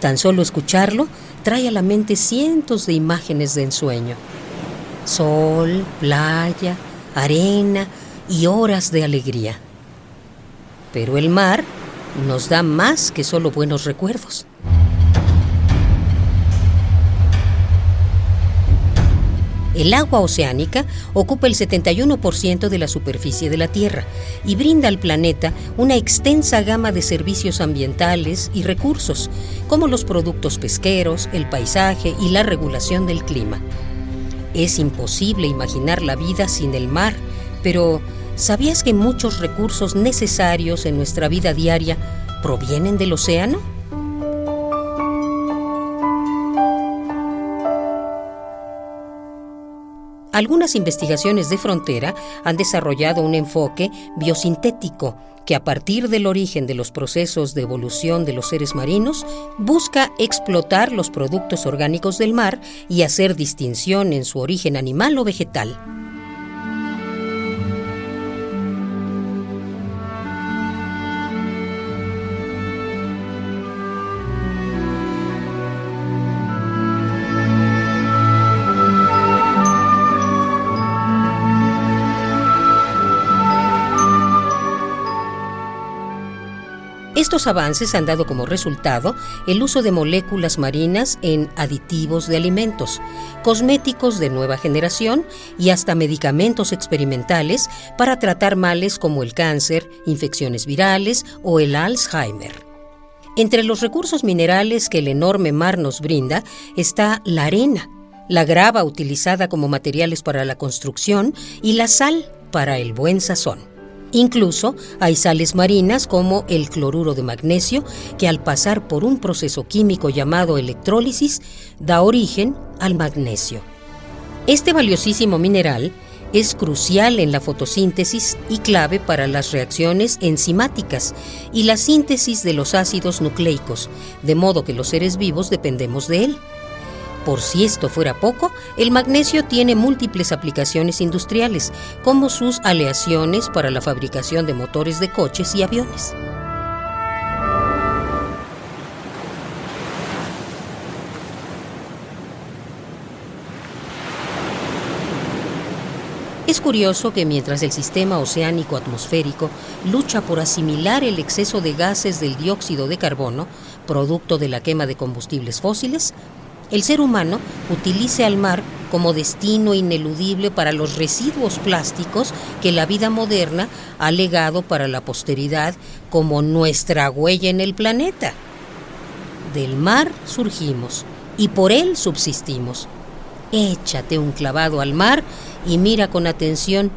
Tan solo escucharlo trae a la mente cientos de imágenes de ensueño. Sol, playa, arena y horas de alegría. Pero el mar nos da más que solo buenos recuerdos. El agua oceánica ocupa el 71% de la superficie de la Tierra y brinda al planeta una extensa gama de servicios ambientales y recursos, como los productos pesqueros, el paisaje y la regulación del clima. Es imposible imaginar la vida sin el mar, pero ¿sabías que muchos recursos necesarios en nuestra vida diaria provienen del océano? Algunas investigaciones de frontera han desarrollado un enfoque biosintético que a partir del origen de los procesos de evolución de los seres marinos busca explotar los productos orgánicos del mar y hacer distinción en su origen animal o vegetal. Estos avances han dado como resultado el uso de moléculas marinas en aditivos de alimentos, cosméticos de nueva generación y hasta medicamentos experimentales para tratar males como el cáncer, infecciones virales o el Alzheimer. Entre los recursos minerales que el enorme mar nos brinda está la arena, la grava utilizada como materiales para la construcción y la sal para el buen sazón. Incluso hay sales marinas como el cloruro de magnesio que al pasar por un proceso químico llamado electrólisis da origen al magnesio. Este valiosísimo mineral es crucial en la fotosíntesis y clave para las reacciones enzimáticas y la síntesis de los ácidos nucleicos, de modo que los seres vivos dependemos de él. Por si esto fuera poco, el magnesio tiene múltiples aplicaciones industriales, como sus aleaciones para la fabricación de motores de coches y aviones. Es curioso que mientras el sistema oceánico atmosférico lucha por asimilar el exceso de gases del dióxido de carbono, producto de la quema de combustibles fósiles, el ser humano utilice al mar como destino ineludible para los residuos plásticos que la vida moderna ha legado para la posteridad como nuestra huella en el planeta. Del mar surgimos y por él subsistimos. Échate un clavado al mar y mira con atención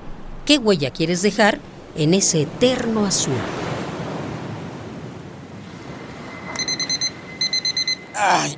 qué huella quieres dejar en ese eterno azul. Ay,